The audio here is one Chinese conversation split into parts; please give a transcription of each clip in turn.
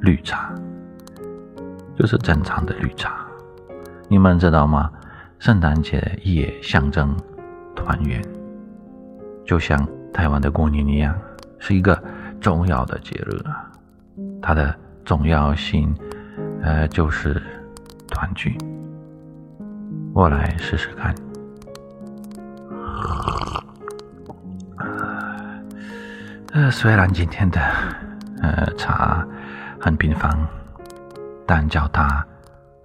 绿茶，就是正常的绿茶。你们知道吗？圣诞节也象征团圆，就像台湾的过年一样，是一个重要的节日啊。它的重要性，呃，就是团聚。我来试试看。呃，虽然今天的呃茶很平凡，但叫它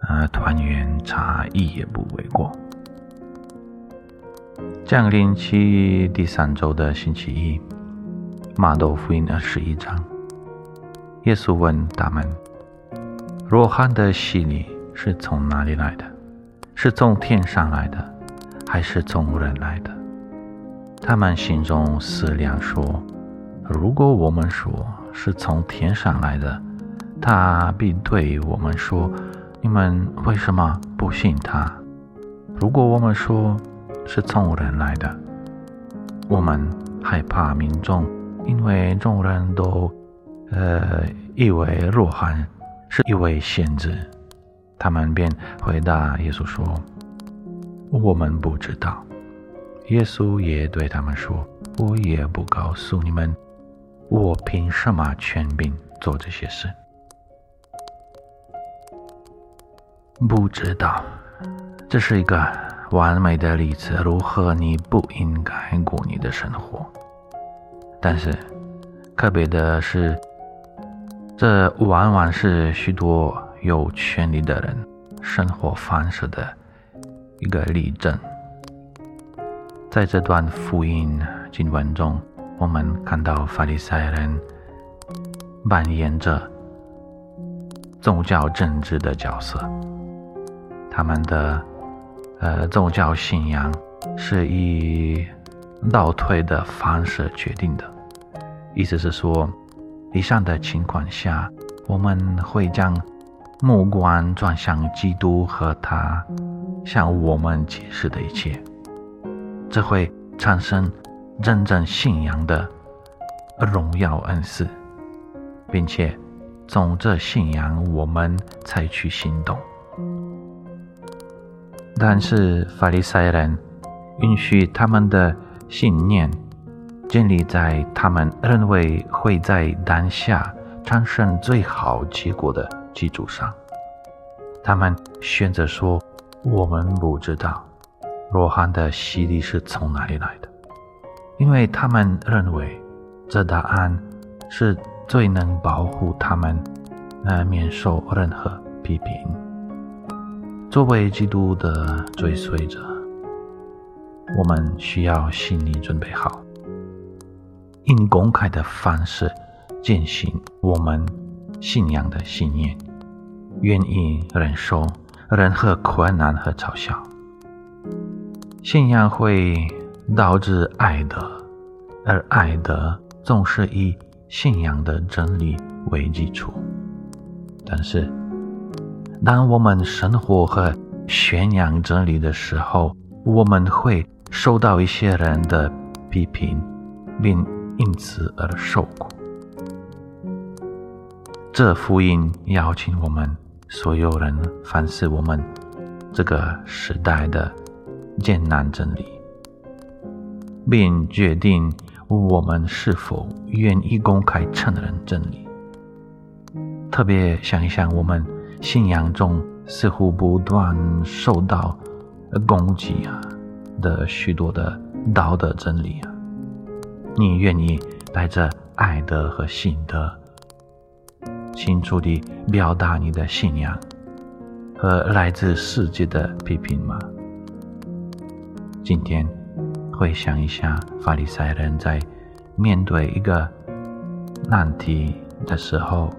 呃团圆茶一也不为过。降临期第三周的星期一，马窦福音二十一章，耶稣问他们：“若汉的洗礼是从哪里来的？是从天上来的，还是从人来的？”他们心中思量说。如果我们说是从天上来的，他必对我们说：“你们为什么不信他？”如果我们说是从人来的，我们害怕民众，因为众人都呃以为若翰是一位先知，他们便回答耶稣说：“我们不知道。”耶稣也对他们说：“我也不告诉你们。”我凭什么权柄做这些事？不知道，这是一个完美的例子。如何你不应该过你的生活？但是，特别的是，这往往是许多有权利的人生活方式的一个例证。在这段福音经文中。我们看到法利赛人扮演着宗教政治的角色，他们的呃宗教信仰是以倒退的方式决定的。意思是说，以上的情况下，我们会将目光转向基督和他向我们解释的一切，这会产生。真正信仰的荣耀恩赐，并且从这信仰我们采取行动。但是法利赛人允许他们的信念建立在他们认为会在当下产生最好结果的基础上。他们选择说：“我们不知道罗汉的洗礼是从哪里来的。”因为他们认为这答案是最能保护他们，呃，免受任何批评。作为基督的追随者，我们需要心理准备好，以公开的方式践行我们信仰的信念，愿意忍受任何困难和嘲笑。信仰会。导致爱德，而爱德总是以信仰的真理为基础。但是，当我们生活和宣扬真理的时候，我们会受到一些人的批评，并因此而受苦。这福音邀请我们所有人反思我们这个时代的艰难真理。并决定我们是否愿意公开承认真理。特别想一想，我们信仰中似乎不断受到攻击啊的许多的道德真理啊，你愿意带着爱德和信德，清楚地表达你的信仰和来自世界的批评吗？今天。回想一下，法利赛人在面对一个难题的时候，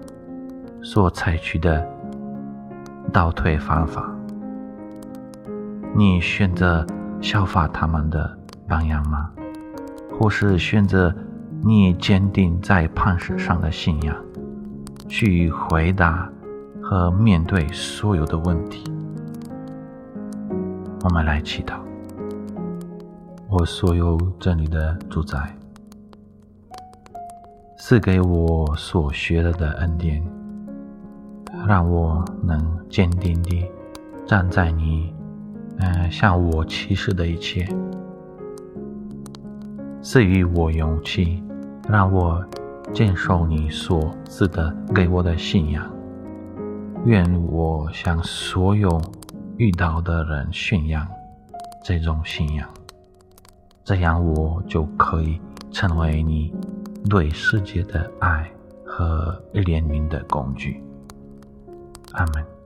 所采取的倒退方法。你选择效法他们的榜样吗？或是选择你坚定在磐石上的信仰，去回答和面对所有的问题？我们来祈祷。我所有这里的主宰，赐给我所学了的恩典，让我能坚定地站在你，嗯，向我启示的一切，赐予我勇气，让我坚守你所赐的给我的信仰。愿我向所有遇到的人宣扬这种信仰。这样，我就可以成为你对世界的爱和怜悯的工具。Amén.